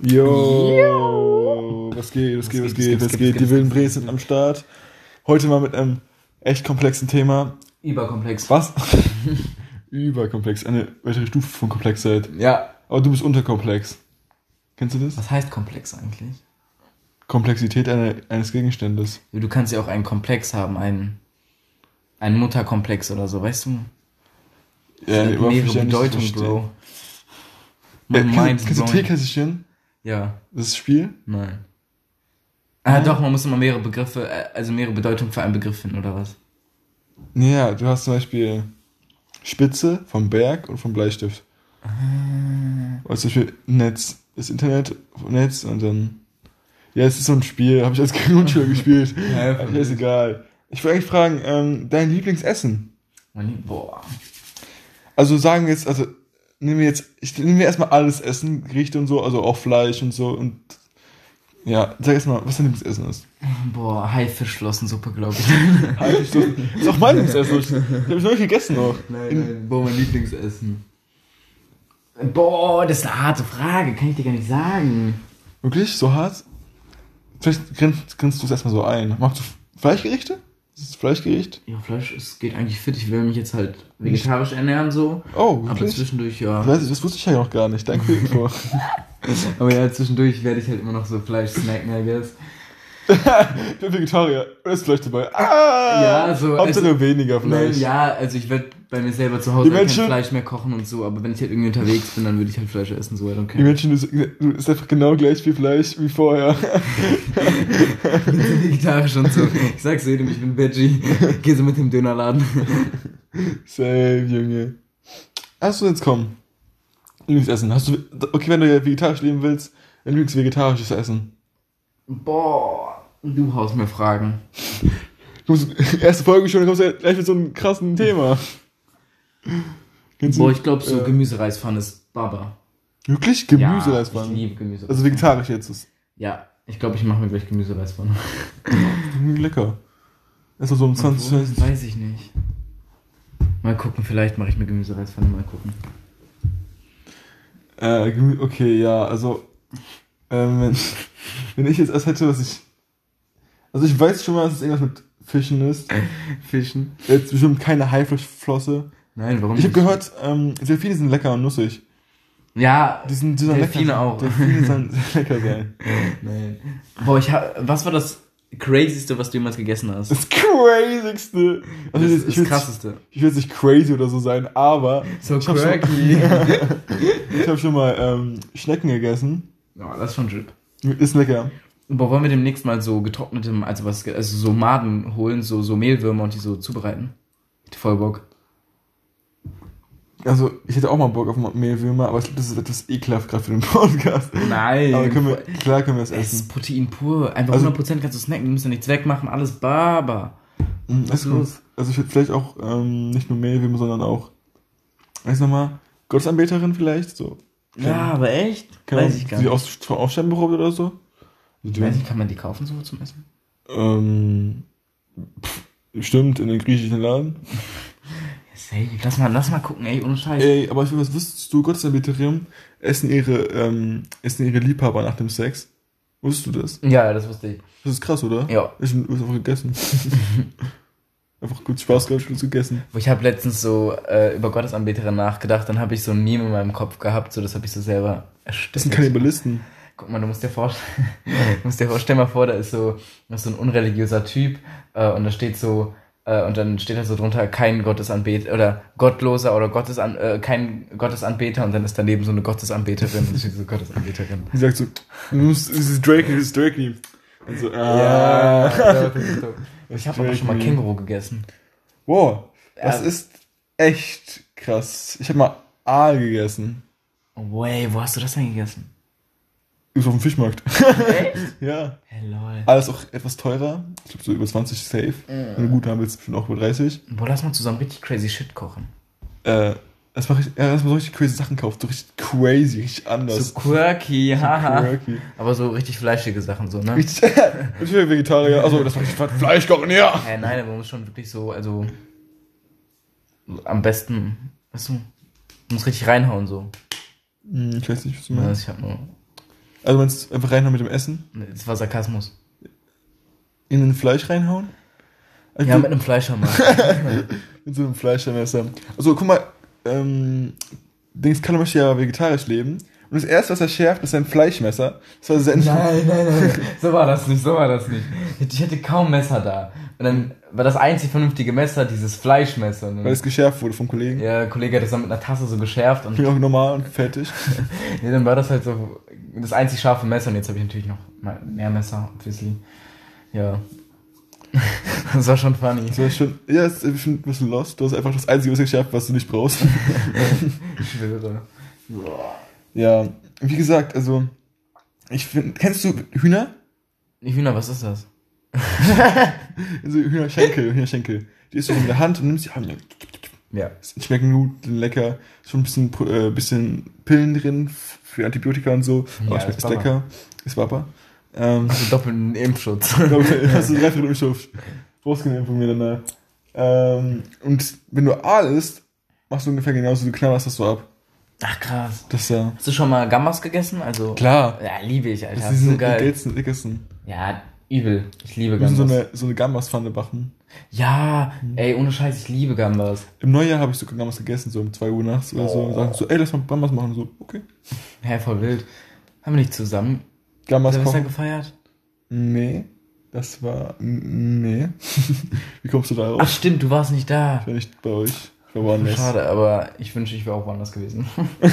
Yo! Was geht, was geht, was geht, was geht? Die wilden Brees sind am Start. Heute mal mit einem echt komplexen Thema. Überkomplex. Was? Überkomplex. Eine weitere Stufe von Komplexheit. Ja. Aber du bist unterkomplex. Kennst du das? Was heißt komplex eigentlich? Komplexität eine, eines Gegenstandes. Du kannst ja auch einen Komplex haben, einen, einen Mutterkomplex oder so, weißt du? Ja, Das nee, hat mehrere Bedeutungen. Bro. Ja, My kennst, mind's kennst du. Teekästchen? Ja, Das ist das Spiel? nein. Ah, doch, man muss immer mehrere Begriffe, äh, also mehrere Bedeutungen für einen Begriff finden, oder was? Ja, du hast zum Beispiel Spitze vom Berg und vom Bleistift. Ah. Oder zum Beispiel Netz, das Internet, Netz und dann. Ja, es ist so ein Spiel, habe ich als Grundschüler gespielt. Ja, Aber ist egal. Ich wollte eigentlich fragen, ähm, dein Lieblingsessen? Mein- Boah. Also sagen wir jetzt, also nehmen wir jetzt, ich nehme mir erstmal alles Essen, Gerichte und so, also auch Fleisch und so und ja, sag erstmal, was dein Lieblingsessen ist. Boah, Haifischflossensuppe, glaube ich. So. ist auch mein Lieblingsessen. Ich habe ich noch nicht gegessen noch. nein. Boah, mein Lieblingsessen. Boah, das ist eine harte Frage, kann ich dir gar nicht sagen. Wirklich? So hart? Vielleicht grinst, grinst du es erstmal so ein. Magst du Fleischgerichte? Ist es Fleischgericht? Ja, Fleisch, es geht eigentlich fit. Ich will mich jetzt halt vegetarisch ernähren, so. Oh, Aber wirklich? zwischendurch, ja. Das, weiß ich, das wusste ich ja noch gar nicht. Danke für die Info. Aber ja, zwischendurch werde ich halt immer noch so Fleisch snacken, I guess. ich bin Vegetarier. Ist Fleisch dabei. Ah! Ja, so, Hauptsache also- weniger Fleisch. Nein, ja, also ich werde bei mir selber zu Hause Menschen- kein Fleisch mehr kochen und so, aber wenn ich halt irgendwie unterwegs bin, dann würde ich halt Fleisch essen, so, I don't Die care. Menschen, du, du isst einfach genau gleich viel Fleisch wie vorher. Vegetarisch und so. Ich sag's jedem, ich bin Veggie. Geh so mit dem Dönerladen. Safe, Junge. Hast du jetzt komm? Lieblingsessen. Hast du, okay, wenn du ja vegetarisch leben willst, dann Lieblings vegetarisches Essen. Boah, du haust mir Fragen. Du musst, erste Folge schon, dann kommst du ja gleich mit so einem krassen Thema. Kennst Boah, ich glaube so äh, Gemüsereispfanne ist Baba. Wirklich? Ja, Gemüsereispfanne? ich liebe Gemüsereispfanne. also vegetarisch jetzt ist Ja, ich glaube, ich mache mir gleich Gemüsereispfanne. irgendwie lecker. Ist doch so um 20, Obwohl, 20 Weiß ich nicht. Mal gucken, vielleicht mache ich mir Gemüsereispfanne, mal gucken. Äh, okay, ja, also, ähm, wenn, wenn ich jetzt erst hätte, was ich, also ich weiß schon mal, dass es irgendwas mit Fischen ist. Fischen? Jetzt bestimmt keine Haifischflosse. Nein, warum Ich habe gehört, ähm, Delfine sind lecker und nussig. Ja, Die sind, die sollen Delfine lecker, auch. Delfine sollen sehr lecker sein. Nein. Boah, ich hab, was war das crazyste, was du jemals gegessen hast? Das crazigste. Also das ich, ist ich das krasseste. ich will jetzt nicht crazy oder so sein, aber So ich habe schon, hab schon mal ähm, Schnecken gegessen. Ja, das ist schon Drip. Ist lecker. Boah, wollen wir demnächst mal so getrocknete, also was, also so Maden holen, so, so Mehlwürmer und die so zubereiten? Voll Bock. Also ich hätte auch mal Bock auf Mehlwürmer, aber ich glaube, das ist etwas ekelhaft gerade für den Podcast. Nein. Aber können wir, klar können wir es es essen. ist Protein pur. Einfach Also- 100% kannst du snacken, du musst ja nichts wegmachen, alles Baba. Mhm, was ist los? Also ich würde vielleicht auch ähm, nicht nur Mehlwürmer, sondern auch, weiß nochmal, Gottesanbeterin vielleicht, so. Ja, aber echt? Weiß ich gar die nicht. aus, vom Aufsteigenberuf oder so. Ich weiß nicht, kann man die kaufen so zum Essen? Ähm, pff, stimmt, in den griechischen Laden. Safe. Lass mal, lass mal gucken, ey, ohne Scheiß. Ey, aber was wusstest du, Gottesanbeterinnen essen ihre, ähm, essen ihre Liebhaber nach dem Sex? Wusstest du das? Ja, das wusste ich. Das ist krass, oder? Ja. Ich hab einfach gegessen. einfach gut Spaß gehabt, gut gegessen. Ich habe letztens so äh, über Gottesanbeterin nachgedacht, dann habe ich so ein Meme in meinem Kopf gehabt, so das habe ich so selber erstellt. Das sind Kannibalisten. Guck mal, du musst dir vorstellen, du musst dir vorstellen, mal vor, da ist so, da ist so ein unreligiöser Typ äh, und da steht so, und dann steht da so drunter, kein Gottesanbeter oder Gottloser oder Gottesan, äh, kein Gottesanbeter und dann ist daneben so eine Gottesanbeterin und steht so Gottesanbeterin. Die sagt so, du musst, das ist Drake, das ist Drake. Und so, Ja, ah. doch. Ich habe aber schon mal. Känguru gegessen. Wow, das Ja. ist echt krass. Ich habe mal Aal gegessen. Way, wo hast du das denn gegessen? Ist auf dem Fischmarkt. Echt? ja. Hey, lol. Ist auch etwas teurer. Ich glaube so über 20 safe. Wenn du gut haben willst, bestimmt auch über 30. Boah, lass mal zusammen richtig crazy Shit kochen. Äh, das mache ich, ja, dass man so richtig crazy Sachen kauft. So richtig crazy, richtig anders. So quirky, haha. quirky. Aber so richtig fleischige Sachen so, ne? Richtig, ich bin Vegetarier. Also, das mache ich Fleisch kochen, ja. Hä, nein, aber man muss schon wirklich so, also am besten, weißt du, man muss richtig reinhauen so. Hm, ich weiß nicht, was du Ja, meinst. ich hab nur. Also meinst du einfach reinhauen mit dem Essen? Das war Sarkasmus. In ein Fleisch reinhauen? Also Ja, mit einem Fleischhammer. mit so einem Fleischmesser. Also guck mal, ähm, Dings Kalle möchte ja vegetarisch leben. Und das erste, was er schärft, ist sein Fleischmesser. Das war Senf. Nein, nein, nein. So war das nicht, so war das nicht. Ich hatte kaum Messer da. Und dann war das einzig vernünftige Messer dieses Fleischmesser. Und Weil es geschärft wurde vom Kollegen. ja, der Kollege hat das dann mit einer Tasse so geschärft und Ich bin auch normal und fertig. nee, dann war das halt so das einzig scharfe Messer und jetzt habe ich natürlich noch mehr Messer, obviously. Ja. das war schon funny. Das war schon, ja, es ist ein bisschen lost. Du hast einfach das einzige, was geschärft, was du nicht brauchst. Ich schwöre. ja, wie gesagt, also, ich finde, kennst du Hühner? Hühner, was ist das? Also Hühnerschenkel, Hühnerschenkel. Die isst du so in der Hand und nimmst die Hand. Ja. Schmecken gut, lecker. Schon ein bisschen, äh, bisschen Pillen drin für Antibiotika und so. Aber Ja, schmeckt ist ist lecker. Ist Wapper. Ähm, Also doppelten Impfschutz. hast du Impfstoff rausgenommen von mir danach. Ähm, und wenn du Aal isst, machst du ungefähr genauso, du knallerst das so ab. Ach krass. Das ja. Hast du schon mal Gambas gegessen? Also Klar. Ja, liebe ich, Alter. Das ist so die geil. geilsten, leckersten. Ja, übel. Ich liebe Wir müssen Gambas. so eine, so eine Gambas-Pfanne machen. Ja, ey, ohne Scheiß, ich liebe Gambas. Im Neujahr habe ich so Gambas gegessen, so um 2 Uhr nachts oder so. Oh. Und sagen so, ey, lass mal Gambas machen. So, okay. Hä, voll wild. Haben wir nicht zusammen Gambas Silvester kochen. gefeiert? Nee, das war. Nee. Wie kommst du da Ach raus? stimmt, du warst nicht da. Ich war nicht bei euch. Ich war woanders. Schade, aber ich wünsche, ich wäre auch woanders gewesen.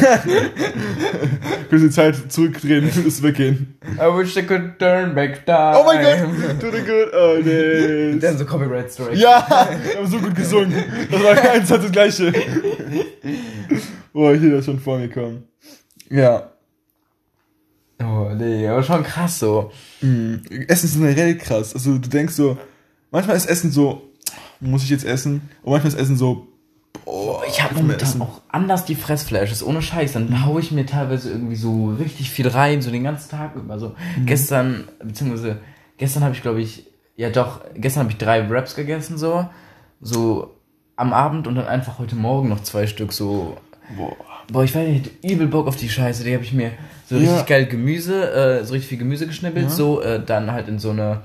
Können die Zeit zurückdrehen und weggehen. I wish I could turn back time. Oh mein Gott! Do the good. Oh nee. Dann so Copyright Story. Ja! Wir haben so gut gesungen. Das war eins hat das gleiche. Boah, hier das schon vor mir kommen. Ja. Oh, nee, aber schon krass so. Mhm. Essen ist generell krass. Also du denkst so, manchmal ist Essen so, muss ich jetzt essen? Und manchmal ist Essen so, Ich habe momentan auch anders die Fressflashes, ohne Scheiß. Dann hau ich mir teilweise irgendwie so richtig viel rein, so den ganzen Tag über. So gestern, beziehungsweise gestern habe ich, glaube ich, ja doch, gestern habe ich drei Wraps gegessen, so. So am Abend und dann einfach heute Morgen noch zwei Stück, so. Boah. Boah, ich weiß nicht, übel Bock auf die Scheiße. Die habe ich mir so richtig Ja. geil Gemüse, äh, so richtig viel Gemüse geschnippelt, Ja. so, äh, dann halt in so eine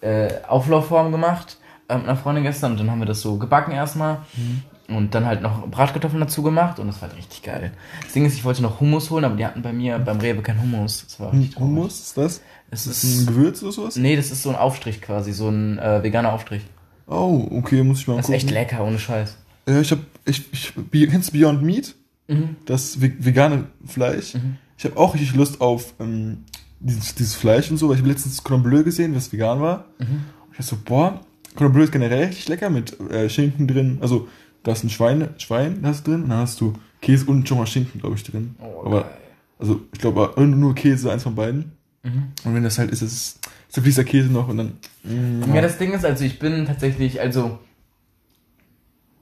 äh, Auflaufform gemacht äh, mit einer Freundin gestern und dann haben wir das so gebacken erstmal Mhm. Und dann halt noch Bratkartoffeln dazu gemacht und das war halt richtig geil. Das Ding ist, ich wollte noch Hummus holen, aber die hatten bei mir beim Rewe kein Hummus. Das war richtig. Hummus, ist das? Es Ist das ein ist, Gewürz oder sowas? nee, das ist so ein Aufstrich quasi, so ein äh, veganer Aufstrich. Oh, okay, muss ich mal Das ist gucken. echt lecker, ohne Scheiß. Ja, ich hab, ich, ich, kennst du Beyond Meat? Mhm. Das ve- vegane Fleisch. Ich habe auch richtig Lust auf ähm, dieses, dieses Fleisch und so, weil ich habe letztens Cordon Bleu gesehen, was vegan war. Mhm. Und ich dachte so, boah, Cordon Bleu ist generell richtig lecker mit äh, Schinken drin. Also, da ist ein Schwein, Schwein hast du drin, und dann hast du Käse und schon mal Schinken, glaube ich, drin. Oh, Aber, geil. also, ich glaube, nur Käse, eins von beiden. Mhm. Und wenn das halt ist, ist es so fließt der Käse noch und dann. Mm, Ja, das Ding ist, also ich bin tatsächlich, also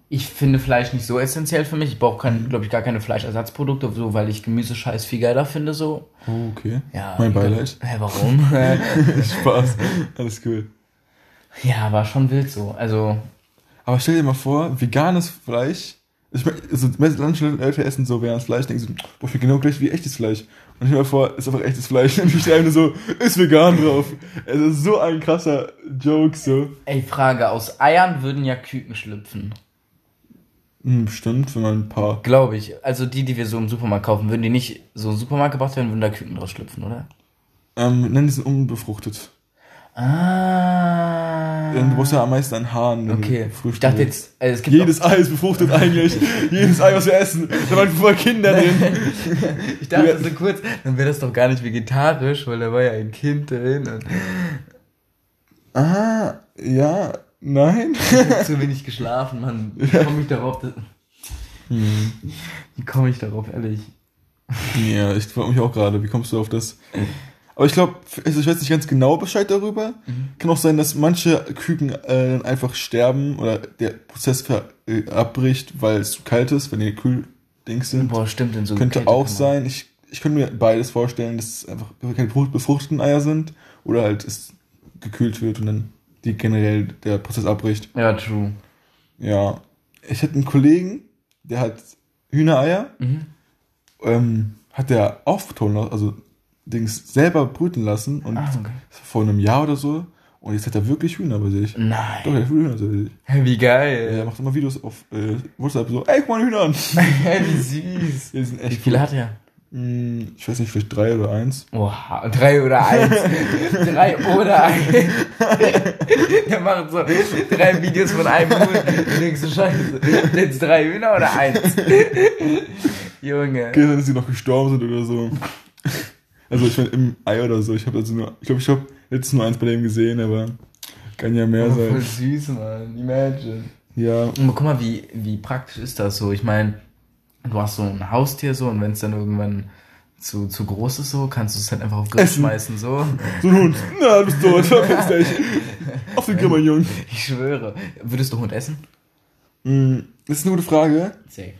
ich finde Fleisch nicht so essentiell für mich. Ich brauche, glaube ich, gar keine Fleischersatzprodukte, so, weil ich Gemüsescheiß viel geiler finde, so. oh, okay. Ja. Mein Beileid. Hä, warum? Spaß. Alles cool. ja, war schon wild so. Also, Aber stell dir mal vor, veganes Fleisch. Ich mein, also manche Leute essen so veganes Fleisch, denken so, boah, ich bin genau gleich wie echtes Fleisch. Und ich mir vor, ist einfach echtes Fleisch. Und ich schreibe nur so, ist vegan drauf. Es ist so ein krasser Joke, so. ey, Frage, aus Eiern würden ja Küken schlüpfen. Hm, bestimmt, wenn man ein paar. Glaube ich. Also die, die wir so im Supermarkt kaufen, würden die nicht so im Supermarkt gebracht werden, würden da Küken draus schlüpfen, oder? Ähm, nennen die sind unbefruchtet. Ah. Denn du brauchst ja am meisten an Haaren. Okay. du Ich dachte jetzt, also es gibt Jedes Ei ist befruchtet eigentlich. Jedes Ei, was wir essen. Da waren vorher Kinder drin. Ich dachte so kurz, dann wäre das doch gar nicht vegetarisch, weil da war ja ein Kind drin Ah, ja, nein. ich hab zu wenig geschlafen, Mann. Wie komme ich darauf? Das, wie komme ich darauf, ehrlich? Ja, ich frage mich auch gerade, wie kommst du auf das? Aber ich glaube, also ich weiß nicht ganz genau Bescheid darüber. Kann auch sein, dass manche Küken äh, dann einfach sterben oder der Prozess äh, abbricht, weil es zu kalt ist, wenn die Kühldings sind. Boah, stimmt in so könnte auch sein. Ich, ich könnte mir beides vorstellen, dass es einfach keine befrucht- befruchteten Eier sind oder halt es gekühlt wird und dann die generell der Prozess abbricht. Ja, true. Ja. Ich hatte einen Kollegen, der hat Hühnereier Mhm. ähm, hat der aufgetaut, also Dings selber brüten lassen und Ah, okay. vor einem Jahr oder so. Und jetzt hat er wirklich Hühner bei sich. Doch, Nein. er hat Hühner bei sich. Wie geil. Er macht immer Videos auf äh, WhatsApp so, ey, guck mal Hühner an. Wie süß. Die sind Wie echt viele cool. hat er? Hm, Ich weiß nicht, vielleicht drei oder eins. Oha, drei oder eins. drei oder eins. Der macht so drei Videos von einem Huhn. Du denkst scheiße. Jetzt drei Hühner oder eins? Junge. Okay, dass sie noch gestorben sind oder so. Also ich meine im Ei oder so. Ich habe also nur, ich glaube, ich habe letztens nur eins bei dem gesehen, aber kann ja mehr Oh, voll sein. süß, Mann. Imagine. Ja, Und guck mal, wie, wie praktisch ist das so? Ich meine, du hast so ein Haustier so und wenn es dann irgendwann zu, zu groß ist so, kannst du es halt einfach auf Grill Essen. schmeißen so. so ein Hund. Na, du bist tot. Verpiss dich. Auf den Grill, mein Junge. Ich schwöre. Würdest du Hund essen? Hm, Das ist eine gute Frage. Safe.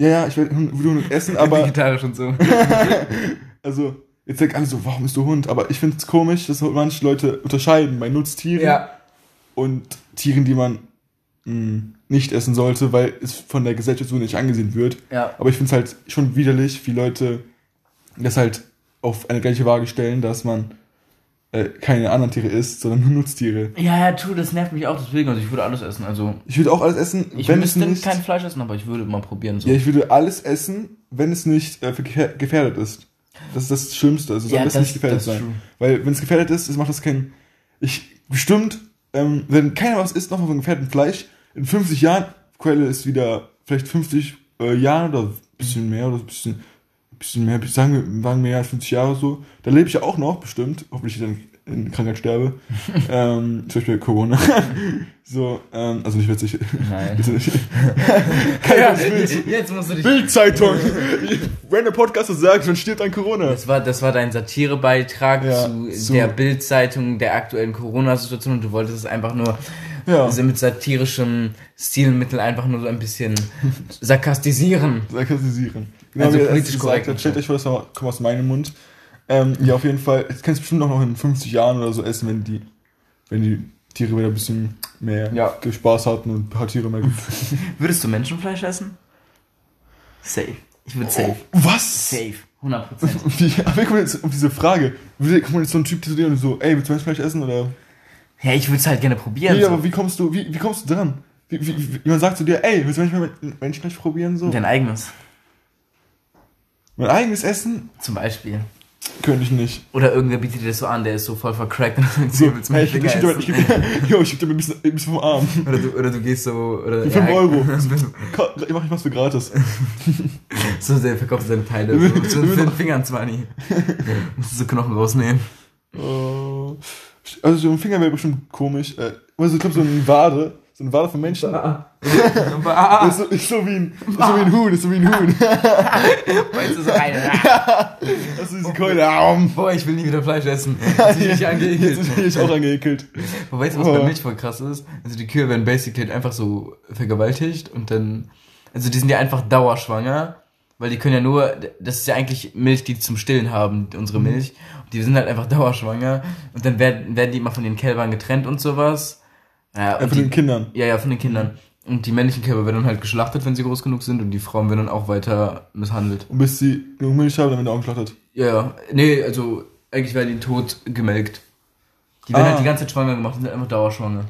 Ja, ja, ich will Hund essen, aber Vegetarisch und so. also jetzt denken alle so, warum bist du Hund? Aber ich finde es komisch, dass manche Leute unterscheiden bei Nutztieren ja. und Tieren, die man mh, nicht essen sollte, weil es von der Gesellschaft so nicht angesehen wird. Ja. Aber ich finde es halt schon widerlich, wie Leute das halt auf eine gleiche Waage stellen, dass man äh, keine anderen Tiere isst, sondern nur Nutztiere. Ja, ja, true, das nervt mich auch deswegen. Also ich würde alles essen. Also Ich würde auch alles essen, ich wenn es nicht. kein Fleisch essen, aber ich würde mal probieren so. ja, ich würde alles essen, wenn es nicht äh, gefähr- gefährdet ist. Das ist das Schlimmste. Also es soll Ja, das- nicht gefährdet das sein. true. Weil wenn es gefährdet ist, es macht das kein. Ich bestimmt, ähm, wenn keiner was isst, nochmal von gefährdeten Fleisch, in 50 Jahren, Quelle ist wieder vielleicht 50 äh, Jahren oder ein bisschen mehr oder ein bisschen, bisschen mehr, sagen wir, sagen wir ja 50 Jahre so, da lebe ich ja auch noch, bestimmt, hoffentlich dann in Krankheit sterbe. ähm, zum Beispiel Corona. so, ähm, also nicht witzig. Nein. Nicht. ja, Bild. jetzt musst du dich. Bildzeitung. Wenn der Podcast das sagt, dann stirbt an Corona. Das war, das war dein Satirebeitrag Ja, zu, zu- der Bildzeitung der aktuellen Corona-Situation und du wolltest es einfach nur Ja. also mit satirischem Stilmittel einfach nur so ein bisschen sarkastisieren. Sarkastisieren. Genau Also wie er politisch gesagt korrekt hat. Stellt euch vor, das kommt aus meinem Mund. Ähm, ja, auf jeden Fall. Das kannst du bestimmt auch noch in 50 Jahren oder so essen, wenn die, wenn die Tiere wieder ein bisschen mehr Ja. Spaß hatten und ein paar Tiere mehr gibt. Würdest du Menschenfleisch essen? Safe. Ich würde safe. Was? Safe. 100%. Wie, aber kommt man jetzt auf diese Frage? Wie kommt jetzt so ein Typ zu dir und so, ey, willst du Menschenfleisch essen? Oder? Ja, ich würde es halt gerne probieren. Nee, so. aber wie kommst du, wie, wie kommst du dran? Wie, wie, wie, jemand sagt zu dir, ey, willst du manchmal Menschenfleisch probieren? So? Dein eigenes. Mein eigenes Essen? Zum Beispiel. Könnte ich nicht. Oder irgendwer bietet dir das so an, der ist so voll vercrackt und sagt, So, willst du hey, ich, ich, ich, ich, ich, jo, geb dir ein bisschen, ein bisschen vom Arm. Oder du, oder du gehst so, oder. Fünf Euro. Ka- Ich mach, ich mach's für gratis. so, der verkauft seine Teile. So, für den Fingern zwar nie. Musst du so Knochen rausnehmen. Oh. Also so ein Finger wäre bestimmt komisch. Äh, also ich glaube so eine Wade, so eine Wade von Menschen. Ah, Ist so, ist so wie ein, ist so wie ein Huhn, ist so wie ein Huhn. weißt du, so rein. Das ist diese Keule. Boah, ich will nie wieder Fleisch essen. Das ist nicht Jetzt angeekelt. bin ich auch angeekelt. Aber weißt du, was Oh. bei Milch voll krass ist? Also die Kühe werden basically einfach so vergewaltigt und dann, also die sind ja einfach dauerschwanger, weil die können ja nur, das ist ja eigentlich Milch, die zum Stillen haben, unsere Mhm. Milch. Und die sind halt einfach dauerschwanger und dann werden, werden die immer von den Kälbern getrennt und sowas. Ja, und von den die, Kindern. ja, ja, von den Kindern. Und die männlichen Kälber werden dann halt geschlachtet, wenn sie groß genug sind und die Frauen werden dann auch weiter misshandelt. Und bis sie genug Milch haben, dann werden die auch geschlachtet. Ja, ja. Nee, also eigentlich werden die tot gemelkt. Die werden Ah. halt die ganze Zeit schwanger gemacht und sind einfach dauerschwanger.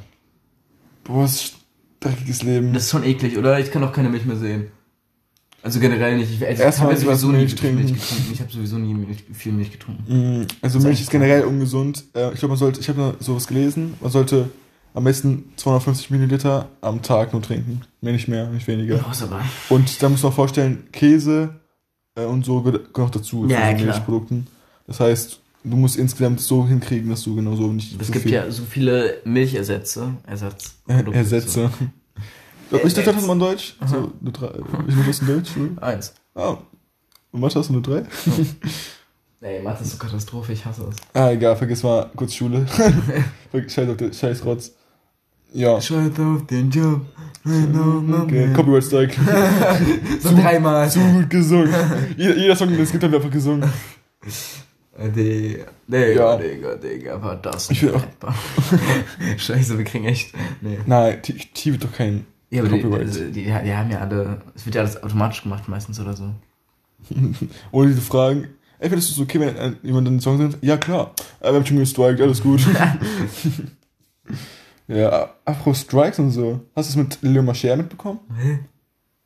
Boah, was ist dreckiges Leben. Das ist schon eklig, oder? Ich kann auch keine Milch mehr sehen. Also generell nicht. Ich, also ich habe was sowieso nie Milch getrunken. Ich habe sowieso nie Milch, viel Milch getrunken. Mm, Also Milch ist generell ungesund. Äh, Ich glaube, man sollte, ich habe sowas gelesen, man sollte am besten 250 Milliliter am Tag nur trinken. Mehr nicht mehr, nicht weniger. Aber? Und da muss man vorstellen, Käse äh, und so gehört noch dazu Ja, so klar. Milchprodukten. Das heißt, du musst insgesamt so hinkriegen, dass du genau so nicht Es so gibt viel ja so viele Milchersätze. Ersatz. Er- Ersätze. Ich dachte, das ist mal in Deutsch. Aha. So, eine drei, ich nur das in Deutsch. So. Eins. Ah. Und Mathe hast du eine 3? Ey, Mathe ist so Katastrophe, ich hasse es. Ah, egal, vergiss mal kurz Schule. Scheiß auf den Scheiß Rotz. Ja. Scheiß auf den Job. Okay, Copyright Strike. So dreimal. Zu gut gesungen. Jeder, jeder Song, den es gibt, haben wir einfach gesungen. Äh, Digga, Digga. Digga, Digga, war das Ich will auch-. Scheiße, wir kriegen echt. Nee. Nein, T T wird doch kein Ja, aber die, Copyright. also, die, die haben ja alle, es wird ja alles automatisch gemacht meistens oder so. Ohne diese Fragen. Ey, findest du es okay, wenn äh, jemand einen Song singt? Ja, klar. Äh, wir haben schon gestrikt, alles gut. Ja, Afro-Strikes und so. Hast du es mit Leo Mascher mitbekommen? Hä?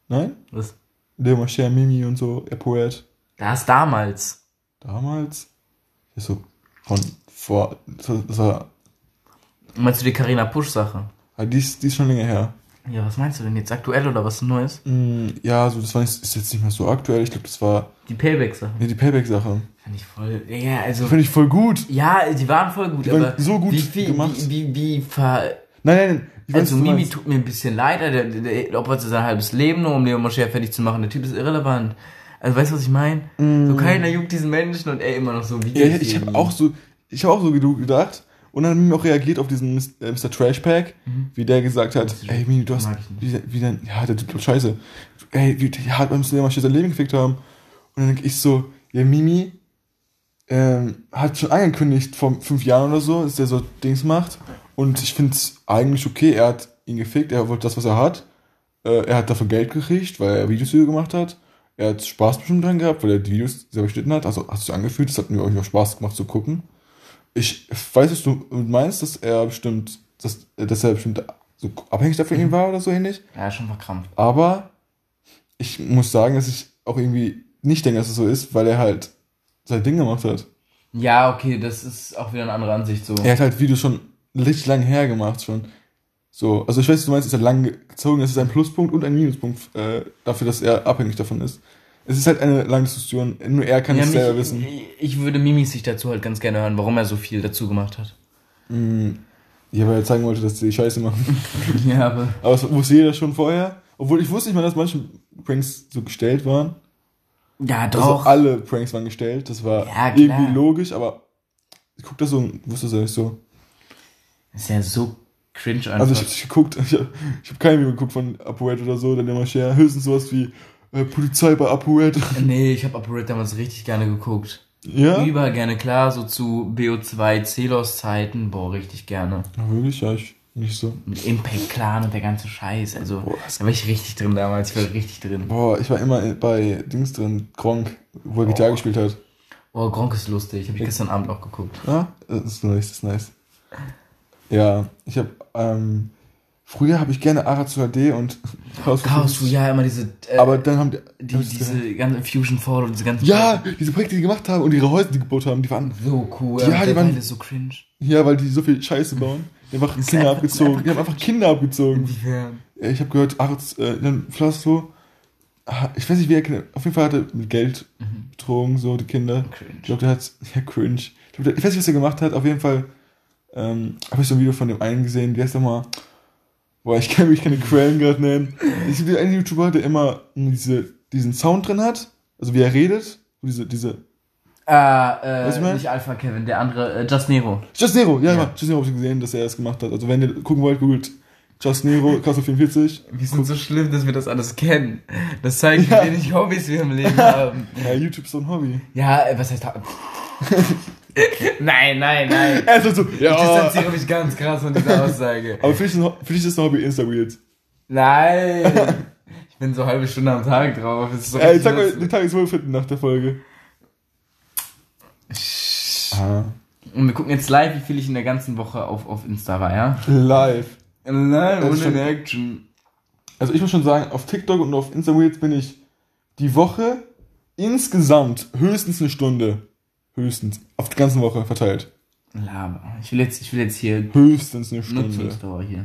Nein? Was? Leo Mascher, Mimi und so, er Poet. Das damals. Damals? Ja, so von vor, das war, Meinst du die Carina Pusch-Sache? ah, die ist, die ist schon länger her. Ja, was meinst du denn jetzt? Aktuell oder was Neues? Mm, ja, so, das war nicht, ist jetzt nicht mehr so aktuell. Ich glaube, das war, Die Payback-Sache. nee, die Payback-Sache. Fand ich voll. Ja, also. Finde ich voll gut. Ja, die waren voll gut, Die waren aber. so gut wie, viel, gemacht. Wie, wie, wie ver. Nein, nein, nein. Ich weiß, Also du Mimi tut mir ein bisschen leid, der, der, der opfert sein halbes Leben nur, um Leo Moscher fertig zu machen. Der Typ ist irrelevant. Also weißt du, was ich meine? So keiner juckt diesen Menschen und er immer noch so wie Mm. Ja, ich habe auch so, ich habe auch so wie du gedacht und dann haben Mimi auch reagiert auf diesen Mis- äh, Mr. Trashpack, wie der gesagt hat, ey Mimi, du hast, wie, wie denn, ja, der tut scheiße, ey, wie, ja, beim mal sein Leben gefickt haben. Und dann denke ich so, ja, Mimi ähm, hat schon angekündigt vor fünf Jahren oder so, dass der so Dings macht und ich finde es eigentlich okay, er hat ihn gefickt, er wollte das, was er hat, äh, er hat dafür Geld gekriegt, weil er Videos gemacht hat. Er hat Spaß bestimmt dran gehabt, weil er die Videos selber geschnitten hat. Also hat sich angefühlt, es hat mir auch Spaß gemacht zu gucken. Ich weiß, was du meinst, dass er bestimmt, dass, dass er bestimmt so abhängig davon Mhm. war oder so ähnlich. Ja, schon verkrampft. Aber ich muss sagen, dass ich auch irgendwie nicht denke, dass es so ist, weil er halt sein Ding gemacht hat. Ja, okay, das ist auch wieder eine andere Ansicht so. Er hat halt Videos schon richtig lang her gemacht schon. So, also ich weiß, du meinst, ist er lang gezogen, das ist ein Pluspunkt und ein Minuspunkt äh, dafür, dass er abhängig davon ist. Es ist halt eine lange Diskussion, nur er kann Ja, es mich, selber wissen. Ich würde Mimis sich dazu halt ganz gerne hören, warum er so viel dazu gemacht hat. Mm, Ja, weil er zeigen wollte, dass sie Scheiße machen. ja, aber. Aber das wusste jeder schon vorher. Obwohl ich wusste nicht mal, dass manche Pranks so gestellt waren. Ja, Also doch. alle Pranks waren gestellt. Das war Ja, irgendwie logisch, aber ich guck das so und wusste es ja nicht so. ist ja so cringe einfach. Also ich hab nicht geguckt, ich ich hab kein Video geguckt von Apoet oder so, dann immer share. Höchstens sowas wie äh, Polizei bei Apoet. nee, ich habe Operate damals richtig gerne geguckt. ja? Über gerne, klar, so zu BO2 Celos Zeiten, boah, richtig gerne. Wirklich? Ja, ich nicht so. Mit Impact Clan und der ganze Scheiß, also Boah, da war ich richtig drin damals, ich war richtig drin. Boah, ich war immer bei Dings drin, Gronk, wo er Gitarre gespielt hat. Oh, Gronk ist lustig, habe ich gestern Abend auch geguckt. Ja, das ist nice, das ist nice. Ja, ich habe ähm, früher habe ich gerne Arazu HD und Chaos Chaos, ja, immer diese, äh, Aber dann haben die, die, ich diese ganze Fusion Fall und diese ganzen ja, diese Projekte, die gemacht haben und ihre Häuser, die gebaut haben, die waren so cool, Ja, die der waren- ist so cringe. ja, weil die so viel Scheiße bauen. Die haben einfach Ist Kinder einfach- ist abgezogen. einfach Die haben einfach Kinder abgezogen. Inwiefern? Ja, Ich habe gehört, Araz, äh, dann Flasto, ah, ich weiß nicht, wie er, auf jeden Fall hat er mit Geld betrogen, so die Kinder. Ich Cringe. glaube, der hat, ja, cringe. Ich, glaub, der, ich weiß nicht, was er gemacht hat. Auf jeden Fall ähm, habe ich so ein Video von dem einen gesehen. Wie heißt der mal? Boah, ich kann mich keine Quellen gerade nennen. Es gibt einen YouTuber, der immer diese, diesen Sound drin hat. Also wie er redet. Diese, diese. Ah, äh, mein? nicht Alpha Kevin, der andere, äh, Just Nero. Just Nero, ja, Ja. ja. Just Nero habe ich gesehen, dass er das gemacht hat. Also wenn ihr gucken wollt, googelt Just Nero, Kassel 44. Wir sind so schlimm, dass wir das alles kennen. Das zeigt, Ja. wie wenig Hobbys wir im Leben haben. Ja, YouTube ist so ein Hobby. Ja, äh, was heißt? nein, nein, nein. Er ist halt so, Ich ja. distanziere mich ganz krass von dieser Aussage. Aber für dich, ist ein- für dich ist ein Hobby Insta-Reels. Nein. Ich bin so eine halbe Stunde am Tag drauf. Das ist so Ey, sag mal den Tageswohlfinden nach der Folge. Ah. Und wir gucken jetzt live, wie viel ich in der ganzen Woche auf, auf Insta war, ja? Live. Nein, Das ist schon- Action. Also ich muss schon sagen, auf TikTok und auf Insta Reels bin ich die Woche insgesamt höchstens eine Stunde. Höchstens. Auf die ganze Woche verteilt. Laber. Ich will jetzt, ich will jetzt hier Höchstens eine Stunde. Nutzungsdauer hier.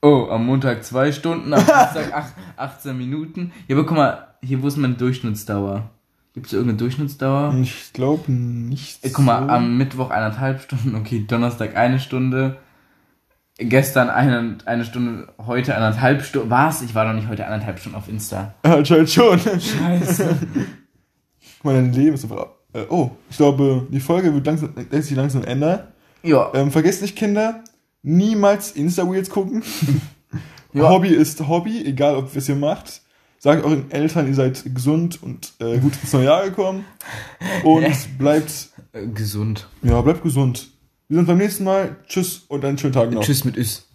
Oh, am Montag zwei Stunden, am Dienstag ach, 18 Minuten. Ja, aber guck mal, hier, wo ist meine Durchschnittsdauer? Gibt es irgendeine Durchschnittsdauer? Ich glaube nicht. Äh, guck mal, so. am Mittwoch eineinhalb Stunden, okay, Donnerstag eine Stunde, gestern eine, eine Stunde, heute eineinhalb Stunden. Was? Ich war doch nicht heute eineinhalb Stunden auf Insta. Anscheinend schon. Scheiße. Dein Leben ist einfach. Äh, oh, ich glaube, die Folge wird langsam, lässt sich langsam ändern. ja. Ähm, vergesst nicht, Kinder, niemals Insta-Reels gucken. Ja. Hobby ist Hobby, egal ob was ihr macht. Sagt euren Eltern, ihr seid gesund und äh, gut ins neue Jahr gekommen. Und bleibt, Äh, gesund. ja, bleibt gesund. Wir sind beim nächsten Mal. Tschüss und einen schönen Tag noch. Tschüss mit Üs.